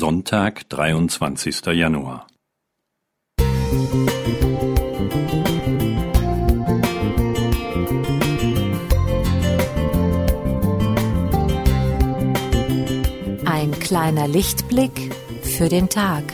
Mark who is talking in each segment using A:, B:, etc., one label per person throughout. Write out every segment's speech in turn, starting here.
A: Sonntag, 23. Januar.
B: Ein kleiner Lichtblick für den Tag.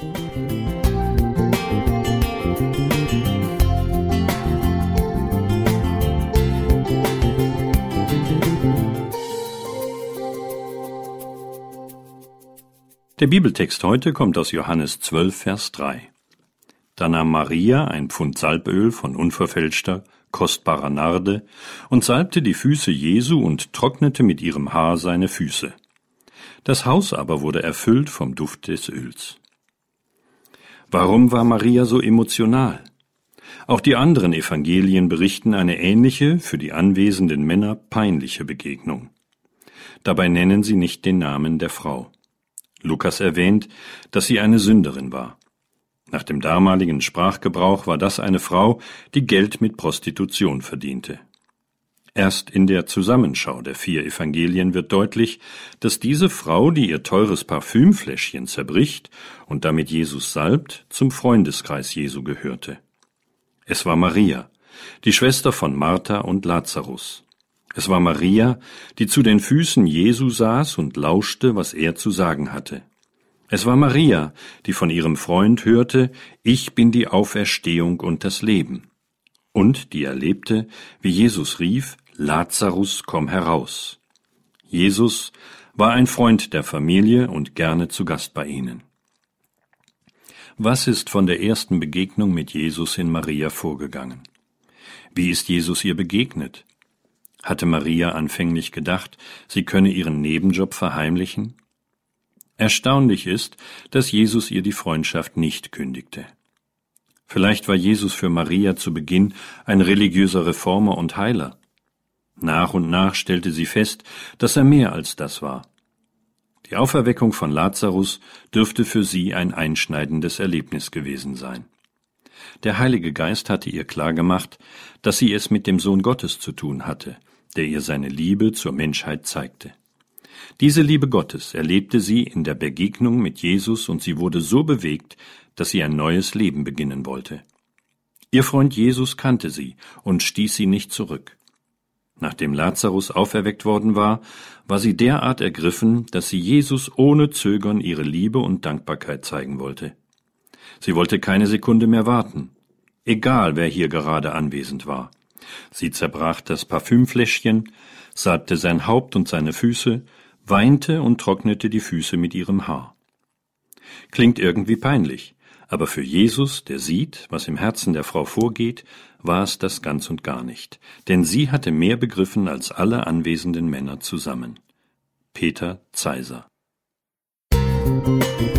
A: Der Bibeltext heute kommt aus Johannes 12, Vers 3. Da nahm Maria ein Pfund Salböl von unverfälschter, kostbarer Narde und salbte die Füße Jesu und trocknete mit ihrem Haar seine Füße. Das Haus aber wurde erfüllt vom Duft des Öls. Warum war Maria so emotional? Auch die anderen Evangelien berichten eine ähnliche, für die anwesenden Männer peinliche Begegnung. Dabei nennen sie nicht den Namen der Frau. Lukas erwähnt, dass sie eine Sünderin war. Nach dem damaligen Sprachgebrauch war das eine Frau, die Geld mit Prostitution verdiente. Erst in der Zusammenschau der vier Evangelien wird deutlich, dass diese Frau, die ihr teures Parfümfläschchen zerbricht und damit Jesus salbt, zum Freundeskreis Jesu gehörte. Es war Maria, die Schwester von Martha und Lazarus. Es war Maria, die zu den Füßen Jesu saß und lauschte, was er zu sagen hatte. Es war Maria, die von ihrem Freund hörte, ich bin die Auferstehung und das Leben, und die erlebte, wie Jesus rief, Lazarus, komm heraus. Jesus war ein Freund der Familie und gerne zu Gast bei ihnen. Was ist von der ersten Begegnung mit Jesus in Maria vorgegangen? Wie ist Jesus ihr begegnet? Hatte Maria anfänglich gedacht, sie könne ihren Nebenjob verheimlichen? Erstaunlich ist, dass Jesus ihr die Freundschaft nicht kündigte. Vielleicht war Jesus für Maria zu Beginn ein religiöser Reformer und Heiler. Nach und nach stellte sie fest, dass er mehr als das war. Die Auferweckung von Lazarus dürfte für sie ein einschneidendes Erlebnis gewesen sein. Der Heilige Geist hatte ihr klargemacht, dass sie es mit dem Sohn Gottes zu tun hatte, der ihr seine Liebe zur Menschheit zeigte. Diese Liebe Gottes erlebte sie in der Begegnung mit Jesus und sie wurde so bewegt, dass sie ein neues Leben beginnen wollte. Ihr Freund Jesus kannte sie und stieß sie nicht zurück. Nachdem Lazarus auferweckt worden war, war sie derart ergriffen, dass sie Jesus ohne Zögern ihre Liebe und Dankbarkeit zeigen wollte. Sie wollte keine Sekunde mehr warten, egal wer hier gerade anwesend war. Sie zerbrach das Parfümfläschchen, salbte sein Haupt und seine Füße, weinte und trocknete die Füße mit ihrem Haar. Klingt irgendwie peinlich, aber für Jesus, der sieht, was im Herzen der Frau vorgeht, war es das ganz und gar nicht, denn sie hatte mehr begriffen als alle anwesenden Männer zusammen. Peter Zeiser Musik